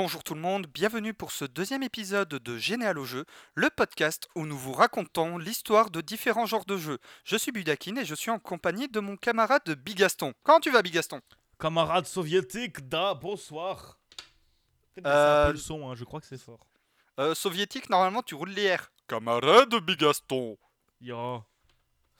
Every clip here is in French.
Bonjour tout le monde, bienvenue pour ce deuxième épisode de Généal au jeu, le podcast où nous vous racontons l'histoire de différents genres de jeux. Je suis Budakin et je suis en compagnie de mon camarade Bigaston. Comment tu vas Bigaston? Camarade soviétique, da, bonsoir. Euh, un peu le son, hein, je crois que c'est fort. euh, Soviétique, normalement tu roules les R. Camarade Bigaston Yo.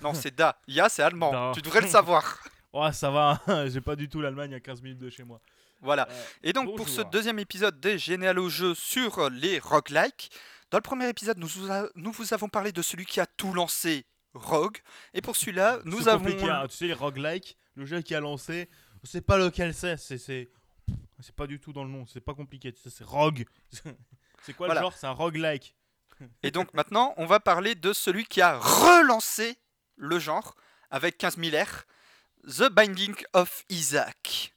Non, c'est Da. Ya, c'est allemand. Da. Tu devrais le savoir. Ouais, ça va, j'ai pas du tout l'Allemagne à 15 minutes de chez moi. Voilà. Et donc pour ce deuxième épisode des Généal au jeu sur les roguelikes, dans le premier épisode nous vous, a- nous vous avons parlé de celui qui a tout lancé, Rogue. Et pour celui-là, nous c'est avons... compliqué, hein, tu sais, les roguelikes, le jeu qui a lancé, c'est pas lequel c'est, c'est. C'est c'est pas du tout dans le nom, c'est pas compliqué, tu sais, c'est rogue. c'est quoi Voilà. le genre? C'est un roguelike. Et donc maintenant, on va parler de celui qui a relancé le genre avec 15 000 R, The Binding of Isaac.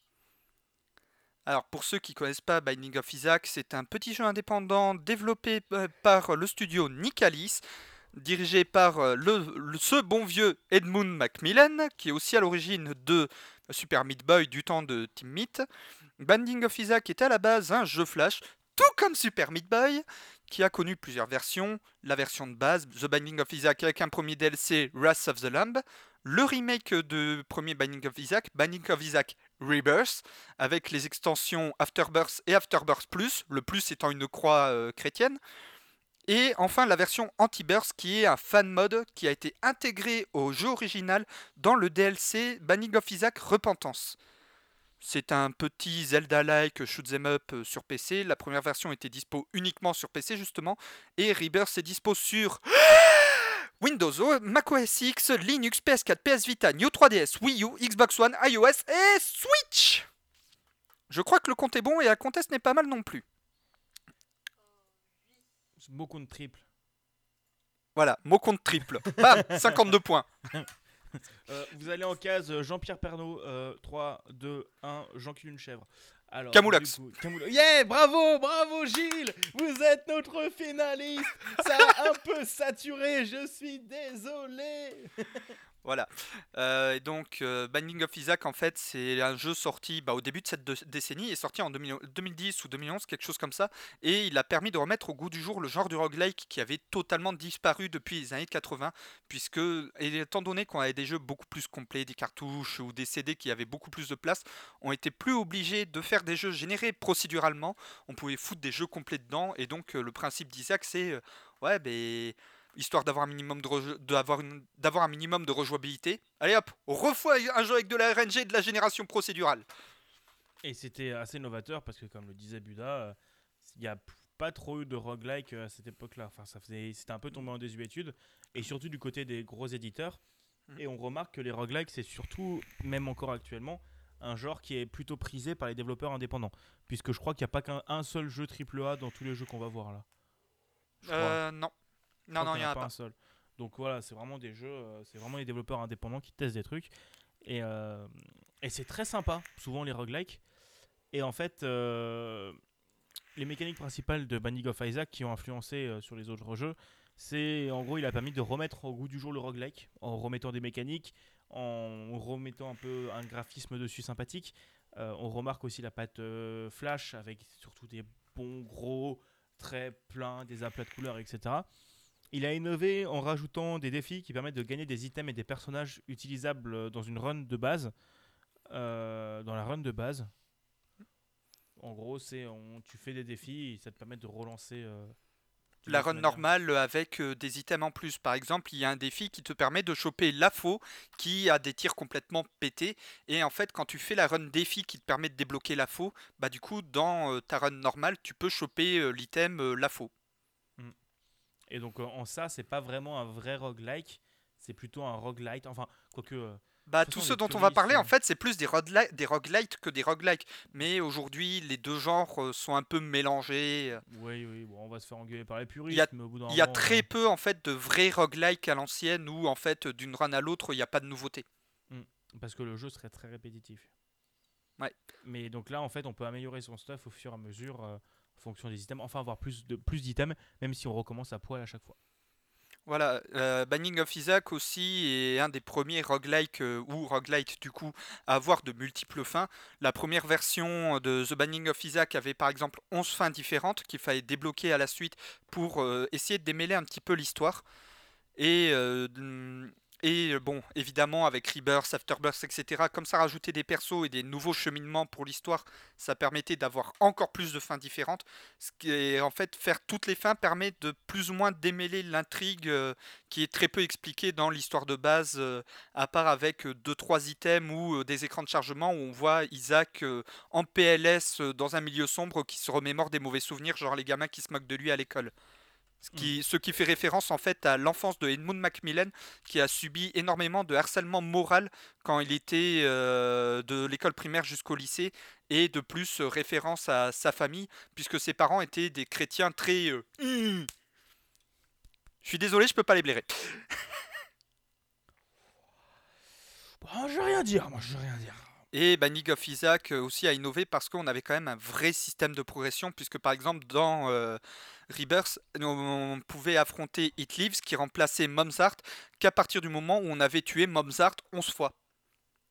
Alors pour ceux qui connaissent pas Binding of Isaac, c'est un petit jeu indépendant développé euh, par le studio Nicalis, dirigé par euh, ce bon vieux Edmund Macmillan, qui est aussi à l'origine de Super Meat Boy du temps de Team Meat. Binding of Isaac est à la base un jeu flash, tout comme Super Meat Boy, qui a connu plusieurs versions. La version de base, The Binding of Isaac avec un premier DLC, Wrath of the Lamb. Le remake de premier Binding of Isaac, Binding of Isaac Rebirth, avec les extensions Afterbirth et Afterbirth Plus, le plus étant une croix euh, chrétienne. Et enfin la version Anti-Burst qui est un fan mode qui a été intégré au jeu original dans le DLC Binding of Isaac Repentance. C'est un petit Zelda-like shoot 'em up euh, sur PC. La première version était dispo uniquement sur PC justement et Rebirth est dispo sur Windows, O- macOS X, Linux, PS4, PS Vita, Neo 3DS, Wii U, Xbox One, iOS et Switch. Je crois que le compte est bon et la conteste n'est pas mal non plus. Beaucoup de triple. Voilà, mot compte triple. Bam, 52 points. Euh, vous allez en case euh, Jean-Pierre Pernaud, euh, 3, 2, 1, Jean-Cul une chèvre. Alors, Camoulox. du coup, Camoula- Yeah, bravo, bravo Gilles Vous êtes notre finaliste Ça a un peu saturé, je suis désolé Voilà. Euh, donc, euh, Binding of Isaac, en fait, c'est un jeu sorti bah, au début de cette décennie, est sorti en 2000 2010 ou 2011, quelque chose comme ça, et il a permis de remettre au goût du jour le genre du roguelike qui avait totalement disparu depuis les années 80, puisque, étant donné qu'on avait des jeux beaucoup plus complets, des cartouches ou des CD qui avaient beaucoup plus de place, on était plus obligés de faire des jeux générés procéduralement, on pouvait foutre des jeux complets dedans, et donc euh, le principe d'Isaac, c'est, euh, ouais, ben histoire d'avoir un minimum de d'avoir un minimum de rejouabilité. Allez hop, on refait un jeu avec de la RNG et de la génération procédurale. Et c'était assez novateur parce que, comme le disait Buda, euh, il n'y a p- pas trop eu de roguelike euh, à cette époque-là. Enfin, ça faisait, c'était un peu tombé en désuétude, et surtout du côté des gros éditeurs. Mhm. Et on remarque que les roguelikes, c'est surtout, même encore actuellement, un genre qui est plutôt prisé par les développeurs indépendants. Puisque je crois qu'il n'y a pas qu'un un seul jeu AAA dans tous les jeux qu'on va voir là. Je crois. Euh, non. Non, non, il y en a pas. un seul. Donc voilà, c'est vraiment des jeux, euh, c'est vraiment les développeurs indépendants qui testent des trucs. Et, euh, et c'est très sympa, souvent les roguelikes. Et en fait, euh, les mécaniques principales de Binding of Isaac qui ont influencé sur les autres jeux, c'est en gros, il a permis de remettre au goût du jour le roguelike en remettant des mécaniques, en remettant un peu un graphisme dessus sympathique. Euh, on remarque aussi la patte flash avec surtout des bons gros traits pleins, des aplats de couleurs, etc. Il a innové en rajoutant des défis qui permettent de gagner des items et des personnages utilisables dans une run de base. Euh, dans la run de base. En gros, c'est on- tu fais des défis et ça te permet de relancer. euh, La run normale euh, avec euh, des items en plus. Par exemple, il y a un défi qui te permet de choper la faux qui a des tirs complètement pétés. Et en fait, quand tu fais la run défi qui te permet de débloquer la faux, bah du coup, dans euh, ta run normale, tu peux choper euh, l'item la faux. Et donc euh, en ça, c'est pas vraiment un vrai roguelike, c'est plutôt un roguelite. Enfin, quoique. euh, Bah, toute tout façon, ce les dont on va parler, en euh, fait, c'est plus des, des roguelites que des roguelikes. Mais aujourd'hui, les deux genres sont un peu mélangés. oui, oui, bon, on va se faire engueuler par les puristes, Il y a- mais au bout d'un Il y a moment, très peu, en fait, de vrais roguelikes à l'ancienne où, en fait, d'une run à l'autre, il n'y a pas de nouveauté. Parce que le jeu serait très répétitif. Ouais. Mais donc là, en fait, on peut améliorer son stuff au fur et à mesure, fonction des items. Enfin, avoir plus de plus d'items, même si on recommence à poil à chaque fois. Voilà, euh, Binding of Isaac aussi est un des premiers roguelike euh, ou roguelite du coup à avoir de multiples fins. La première version de The Binding of Isaac avait par exemple 11 fins différentes qu'il fallait débloquer à la suite pour euh, essayer de démêler un petit peu l'histoire. Et et euh, bon, évidemment, avec Rebirth, Afterbirth, etc., comme ça rajoutait des persos et des nouveaux cheminements pour l'histoire, ça permettait d'avoir encore plus de fins différentes. Ce en fait, faire toutes les fins permet de plus ou moins démêler l'intrigue euh, qui est très peu expliquée dans l'histoire de base, euh, à part avec 2-3 items ou des écrans de chargement où on voit Isaac en PLS dans un milieu sombre qui se remémore des mauvais souvenirs, genre les gamins qui se moquent de lui à l'école. Ce qui, ce qui fait référence en fait à l'enfance de Edmund Macmillan qui a subi énormément de harcèlement moral quand il était euh, de l'école primaire jusqu'au lycée et de plus euh, référence à sa famille puisque ses parents étaient des chrétiens très... euh, Hum. Je suis désolé, je peux pas les blairer. Bon, je vais rien dire, moi je vais rien dire. Et Binding of Isaac aussi a innové parce qu'on avait quand même un vrai système de progression, puisque par exemple dans Rebirth, on pouvait affronter It Lives qui remplaçait Momsart qu'à partir du moment où on avait tué Momsart 11 fois.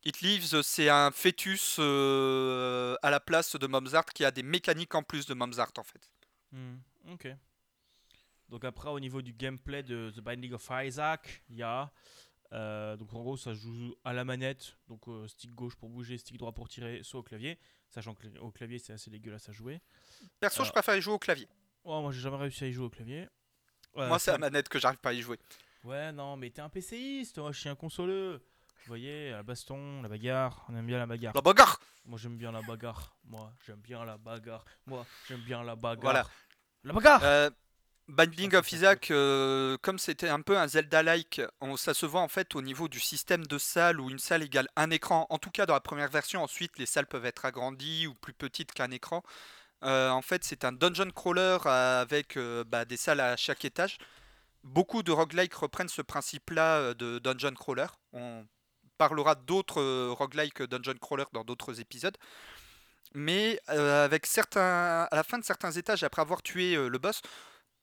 It Lives, c'est un fœtus euh, à la place de Momsart qui a des mécaniques en plus de Momsart en fait. Hmm, ok. Donc après, au niveau du gameplay de The Binding of Isaac, il y a... euh, donc en gros, ça joue à la manette, donc euh, stick gauche pour bouger, stick droit pour tirer, soit au clavier. Sachant que au clavier, c'est assez dégueulasse à jouer. Perso, je préfère jouer au clavier. Oh, moi j'ai jamais réussi à y jouer au clavier. Ouais, Moi, c'est la manette que j'arrive pas à y jouer. Ouais, non, mais t'es un PCiste, moi je suis un consoleux. Vous voyez, la baston, la bagarre, on aime bien la bagarre. La bagarre Moi j'aime bien la bagarre. Moi j'aime bien la bagarre. Moi j'aime bien la bagarre. Voilà. La bagarre Euh, Binding Ah, of Isaac, euh, comme c'était un peu un Zelda-like, ça se voit en fait au niveau du système de salles où une salle égale un écran. En tout cas, dans la première version, ensuite les salles peuvent être agrandies ou plus petites qu'un écran. Euh, en fait, c'est un dungeon crawler avec euh, bah, des salles à chaque étage. Beaucoup de roguelike reprennent ce principe-là euh, de dungeon crawler. On parlera d'autres roguelike dungeon crawler dans d'autres épisodes. Mais avec certains, à la fin de certains étages, après avoir tué le boss,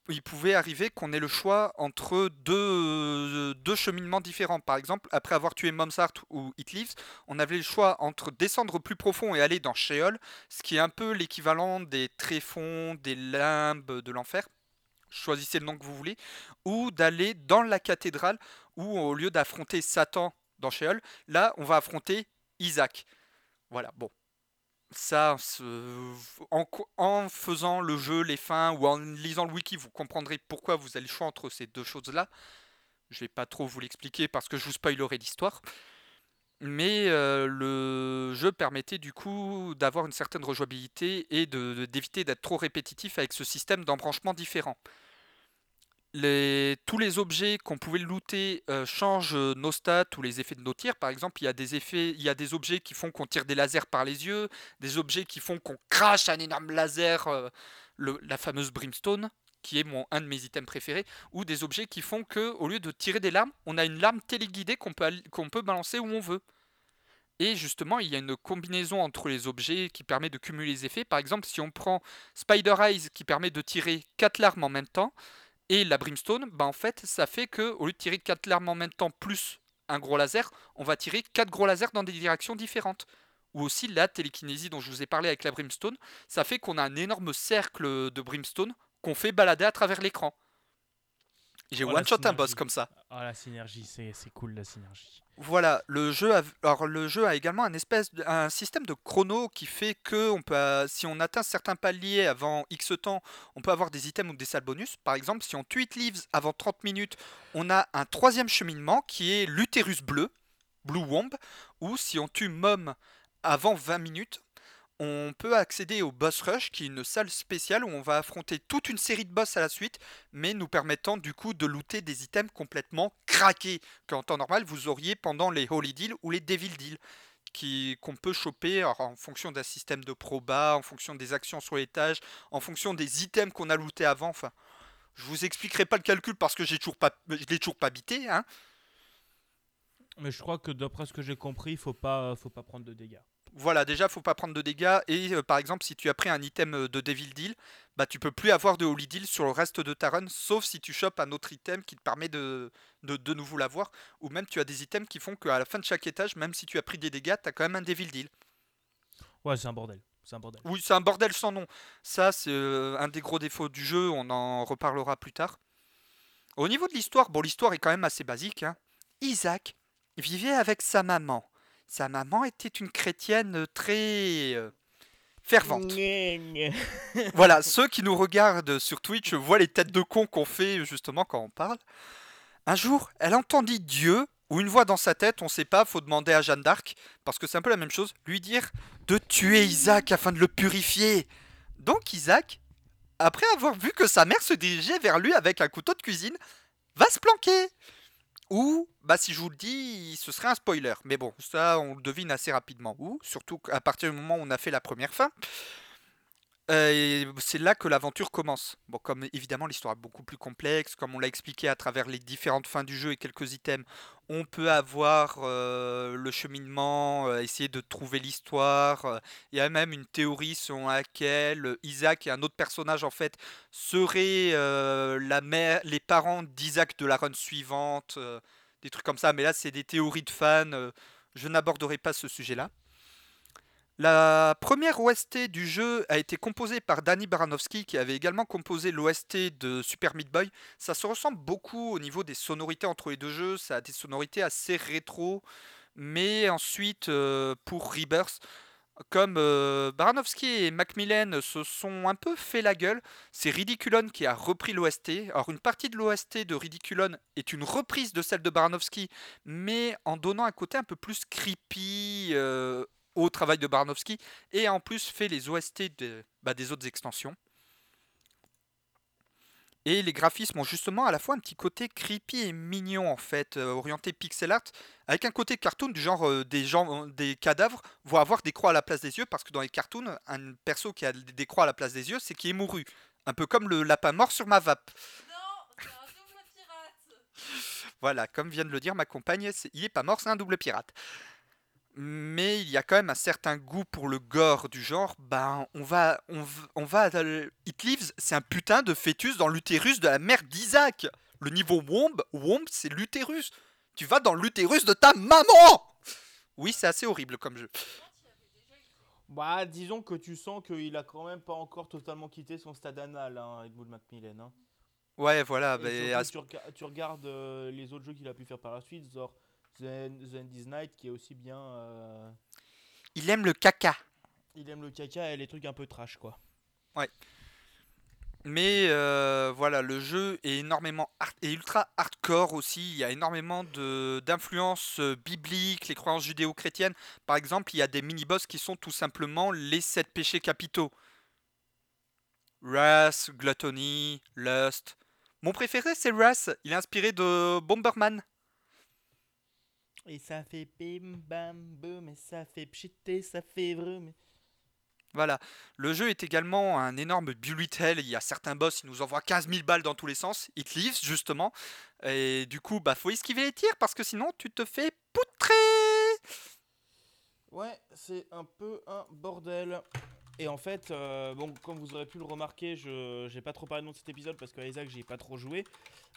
il pouvait arriver qu'on ait le choix entre deux, euh, deux cheminements différents. Par exemple, après avoir tué Momsart ou It Lives, on avait le choix entre descendre plus profond et aller dans Sheol, ce qui est un peu l'équivalent des tréfonds, des limbes de l'enfer. Choisissez le nom que vous voulez. Ou d'aller dans la cathédrale, où au lieu d'affronter Satan dans Sheol, là, on va affronter Isaac. Voilà, bon. En, faisant le jeu, les fins, ou en lisant le wiki, vous comprendrez pourquoi vous avez le choix entre ces deux choses-là. Je vais pas trop vous l'expliquer parce que je vous spoilerai l'histoire. Mais euh, le jeu permettait du coup d'avoir une certaine rejouabilité et d'éviter d'être trop répétitif avec ce système d'embranchement différent. Tous les objets qu'on pouvait looter euh, changent euh, nos stats ou les effets de nos tirs. Par exemple, il y a des effets, objets qui font qu'on tire des lasers par les yeux, des objets qui font qu'on crache un énorme laser, euh, la fameuse brimstone, qui est mon, un de mes items préférés, ou des objets qui font que au lieu de tirer des larmes, on a une larme téléguidée qu'on qu'on peut balancer où on veut. Et justement, il y a une combinaison entre les objets qui permet de cumuler les effets. Par exemple, si on prend Spider Eyes qui permet de tirer 4 larmes en même temps, et la brimstone, bah en fait, ça fait que au lieu de tirer 4 larmes en même temps plus un gros laser, on va tirer 4 gros lasers dans des directions différentes. Ou aussi la télékinésie dont je vous ai parlé avec la brimstone, ça fait qu'on a un énorme cercle de brimstone qu'on fait balader à travers l'écran. J'ai Oh, la one shot un boss comme ça. Ah, la synergie, c'est c'est cool la synergie. Voilà, le jeu a, alors le jeu a également un espèce de- un système de chrono qui fait que on peut, euh, si on atteint certains paliers avant X temps, on peut avoir des items ou des salles bonus. Par exemple, si on tue It Leaves avant 30 minutes, on a un troisième cheminement qui est l'utérus bleu, Blue Womb, ou si on tue Mom avant 20 minutes, on peut accéder au Boss Rush, qui est une salle spéciale où on va affronter toute une série de boss à la suite, mais nous permettant du coup de looter des items complètement craqués qu'en temps normal vous auriez pendant les Holy Deal ou les Devil Deal qu'on peut choper en fonction d'un système de proba, en fonction des actions sur l'étage, en fonction des items qu'on a lootés avant. Enfin, je vous expliquerai pas le calcul parce que j'ai toujours pas, je l'ai toujours pas bité. Hein. Mais je crois que d'après ce que j'ai compris, faut pas, faut pas prendre de dégâts. Voilà, déjà faut pas prendre de dégâts et euh, par exemple si tu as pris un item euh, de Devil Deal, bah tu peux plus avoir de Holy Deal sur le reste de ta run, sauf si tu chopes un autre item qui te permet de de, de nouveau l'avoir, ou même tu as des items qui font qu'à la fin de chaque étage, même si tu as pris des dégâts, tu as quand même un Devil Deal. Ouais, c'est un bordel. C'est un bordel. Oui, c'est un bordel sans nom. Ça, c'est euh, un des gros défauts du jeu, on en reparlera plus tard. Au niveau de l'histoire, bon, l'histoire est quand même assez basique. hein. Isaac vivait avec sa maman. Sa maman était une chrétienne très euh, fervente. Voilà, ceux qui nous regardent sur Twitch voient les têtes de con qu'on fait justement quand on parle. Un jour, elle entendit Dieu, ou une voix dans sa tête, on sait pas, faut demander à Jeanne d'Arc, parce que c'est un peu la même chose, lui dire de tuer Isaac afin de le purifier. Donc Isaac, après avoir vu que sa mère se dirigeait vers lui avec un couteau de cuisine, va se planquer. Ou, bah si je vous le dis, ce serait un spoiler. Mais bon, ça on le devine assez rapidement. Ou, surtout à partir du moment où on a fait la première fin. Euh, c'est là que l'aventure commence. Bon, comme évidemment l'histoire est beaucoup plus complexe, comme on l'a expliqué à travers les différentes fins du jeu et quelques items, on peut avoir euh, le cheminement, euh, essayer de trouver l'histoire. euh, Il y a même une théorie selon laquelle Isaac et un autre personnage en fait seraient les parents d'Isaac de la run suivante, des trucs comme ça. Mais là, c'est des théories de fans. je n'aborderai pas ce sujet-là. La première OST du jeu a été composée par Danny Baranowski, qui avait également composé l'OST de Super Meat Boy. Ça se ressemble beaucoup au niveau des sonorités entre les deux jeux. Ça a des sonorités assez rétro. Mais ensuite, euh, pour Rebirth, comme euh, Baranowski et Macmillan se sont un peu fait la gueule, c'est Ridiculon qui a repris l'OST. Alors, une partie de l'OST de Ridiculon est une reprise de celle de Baranowski, mais en donnant un côté un peu plus creepy euh, au travail de Baranowski, et en plus fait les OST de- bah, des autres extensions. Et les graphismes ont justement à la fois un petit côté creepy et mignon en fait, euh, orienté pixel art, avec un côté cartoon du genre euh, des gens, des cadavres vont avoir des croix à la place des yeux parce que dans les cartoons, un perso qui a des croix à la place des yeux, c'est qui est mouru, un peu comme le lapin mort sur ma vape. Non, c'est un double pirate. Voilà, comme vient de le dire ma compagne, il est pas mort, c'est un double pirate. Mais il y a quand même un certain goût pour le gore du genre. Ben, on va, on, va, euh, It Lives, c'est un putain de fœtus dans l'utérus de la mère d'Isaac. Le niveau Womb, Womb, c'est l'utérus. Tu vas dans l'utérus de ta maman. Oui, c'est assez horrible comme jeu. Bah, disons que tu sens qu'il a quand même pas encore totalement quitté son stade anal, hein, Edmund Macmillan. Hein. Ouais, voilà. Et mais surtout, à ce- tu, rega- tu regardes euh, les autres jeux qu'il a pu faire par la suite, genre The, is Night, qui est aussi bien. euh, Il aime le caca. il aime le caca et les trucs un peu trash, quoi. Mais euh, voilà, le jeu est énormément hard- et ultra hardcore aussi. Il y a énormément de d'influences euh, bibliques, les croyances judéo-chrétiennes. Par exemple, il y a des mini-boss qui sont tout simplement les sept péchés capitaux. Wrath, Gluttony, Lust. Mon préféré, c'est Wrath. Il est inspiré de Bomberman. Et ça fait bim bam boum, et ça fait pchité, ça fait vroom. Voilà. Le jeu est également un énorme bullet hell. Il y a certains boss, ils nous envoient 15 000 balles dans tous les sens. It lives, justement. Et du coup, bah, faut esquiver les tirs parce que sinon, tu te fais poutrer. Ouais, c'est un peu un bordel. Et en fait, euh, bon, comme vous aurez pu le remarquer, je j'ai pas trop parlé de cet épisode parce qu'à Isaac, j'ai pas trop joué.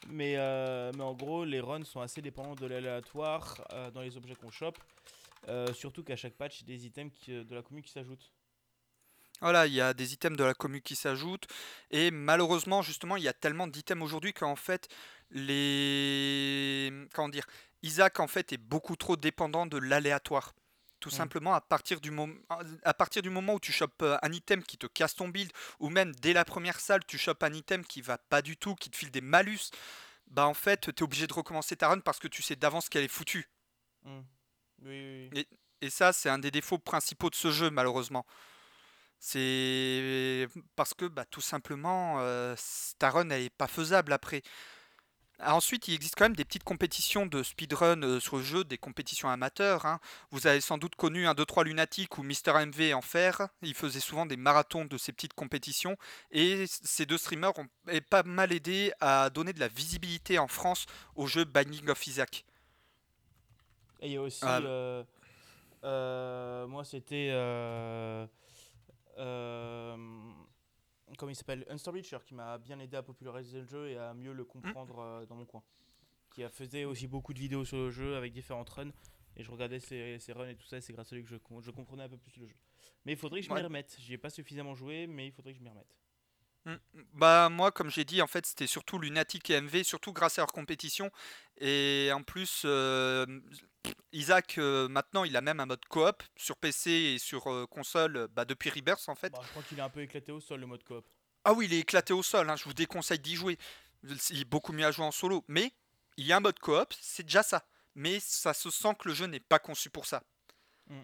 Mais, euh, mais en gros, les runs sont assez dépendants de l'aléatoire euh, dans les objets qu'on chope. Surtout qu'à chaque patch, il y a des items de la commune qui s'ajoutent. Voilà, il y a des items de la commu qui s'ajoutent. Et malheureusement, justement, il y a tellement d'items aujourd'hui qu'en fait, les. Comment dire Isaac, en fait, est beaucoup trop dépendant de l'aléatoire. Tout Mm. simplement, à partir, du mom- à partir du moment où tu chopes euh, un item qui te casse ton build, ou même dès la première salle, tu chopes un item qui va pas du tout, qui te file des malus, bah en fait, tu es obligé de recommencer ta run parce que tu sais d'avance qu'elle est foutue. Oui, oui, oui. Et ça, c'est un des défauts principaux de ce jeu, malheureusement. C'est parce que bah, tout simplement, euh, ta run elle est pas faisable après. Ensuite, il existe quand même des petites compétitions de speedrun euh, sur le jeu, des compétitions amateurs. hein. Vous avez sans doute connu un 2-3 lunatique ou Mister MV en fer. Il faisait souvent des marathons de ces petites compétitions. Et ces deux streamers ont pas mal aidé à donner de la visibilité en France au jeu Binding of Isaac. Et il y a aussi. Ah. euh, euh, moi, c'était. euh, euh, comment il s'appelle Unster Beacher qui m'a bien aidé à populariser le jeu et à mieux le comprendre euh, dans mon coin. Qui a faisait aussi beaucoup de vidéos sur le jeu avec différentes runs. Et je regardais ses, ses runs et tout ça, et c'est grâce à lui que je, je comprenais un peu plus le jeu. Mais il faudrait que je m'y remette. J'y ai pas suffisamment joué, mais il faudrait que je m'y remette. Mm. Bah moi comme j'ai dit en fait c'était surtout Lunatic et MV surtout grâce à leur compétition et en plus euh, Isaac euh, maintenant il a même un mode coop sur PC et sur euh, console euh, bah, depuis Rebirth en fait. Bah, je crois qu'il est un peu éclaté au sol le mode coop. Ah oui il est éclaté au sol hein, je vous déconseille d'y jouer. Il est beaucoup mieux à jouer en solo mais il y a un mode coop c'est déjà ça mais ça se sent que le jeu n'est pas conçu pour ça. Mm.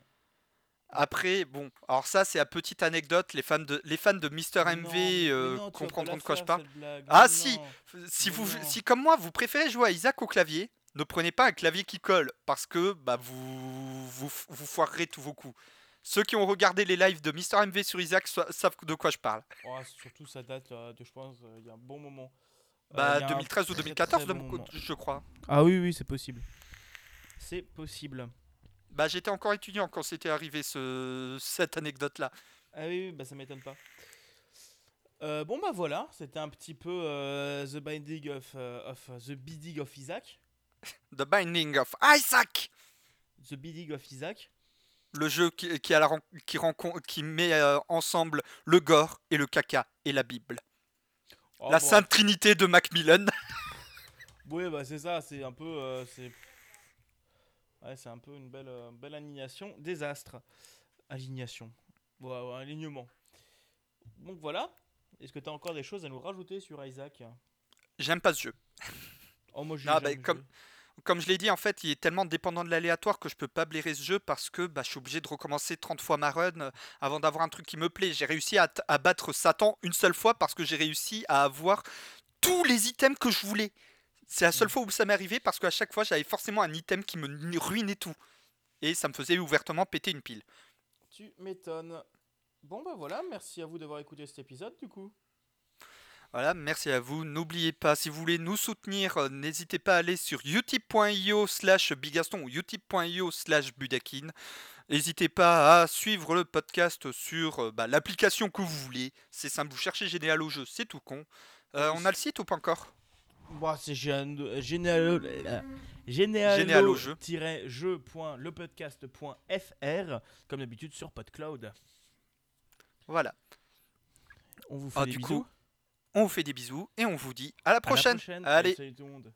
Après, bon, alors ça c'est la petite anecdote, les fans de, les fans de Mister MV euh, non, comprendront de quoi je parle. Ah, si. Si, Mais vous, non. si comme moi vous préférez jouer à Isaac au clavier, ne prenez pas un clavier qui colle parce que bah, vous, vous, vous foirerez tous vos coups. Ceux qui ont regardé les lives de Mister MV sur Isaac so- savent de quoi je parle. Oh, surtout ça date euh, de, je pense, euh, il y a un bon moment. Euh, Bah il y a un 2013 ou très, 2014 très de bon mon moment. côté, je crois. Ah oui, oui, c'est possible. C'est possible. Bah j'étais encore étudiant quand c'était arrivé ce, cette anecdote là. Ah oui, oui, bah ça m'étonne pas. Euh, bon bah voilà, c'était un petit peu euh, The Binding of, of The Bidding of Isaac. The Binding of Isaac The Bidding of Isaac. Le jeu qui, qui, a la qui, qui met euh, ensemble le gore et le caca et la Bible. Oh, la bon, Sainte Trinité de Macmillan. Oui, bah c'est ça, c'est un peu. euh, c'est ouais, c'est un peu une belle, euh, belle alignation. Désastre. Alignation. Ouais, ouais, alignement. Donc voilà. Est-ce que tu as encore des choses à nous rajouter sur Isaac? J'aime pas ce jeu. Oh, moi Ah, bah, comme- je l'ai dit, en fait, il est tellement dépendant de l'aléatoire que je peux pas blairer ce jeu parce que bah, je suis obligé de recommencer 30 fois ma run euh, avant d'avoir un truc qui me plaît. J'ai réussi à, à battre Satan une seule fois parce que j'ai réussi à avoir tous les items que je voulais. C'est la seule Mm. fois où ça m'est arrivé parce qu'à chaque fois, j'avais forcément un item qui me ruinait tout. Et ça me faisait ouvertement péter une pile. Tu m'étonnes. Bon bah voilà, merci à vous d'avoir écouté cet épisode du coup. Voilà, merci à vous. N'oubliez pas, si vous voulez nous soutenir, euh, n'hésitez pas à aller sur utip.io slash bigaston ou utip.io slash budakin. N'hésitez pas à suivre le podcast sur euh, bah, l'application que vous voulez. C'est simple, vous cherchez Généal au jeu, c'est tout con. Euh, on a le site ou pas encore? Bah c'est génial. Génial. Génial au jeu. jeu.lepodcast.fr comme d'habitude sur PodCloud. Voilà. On vous fait Ah, des du bisous. coup, on vous fait des bisous et on vous dit à la À la prochaine. prochaine. Allez. Salut tout le monde.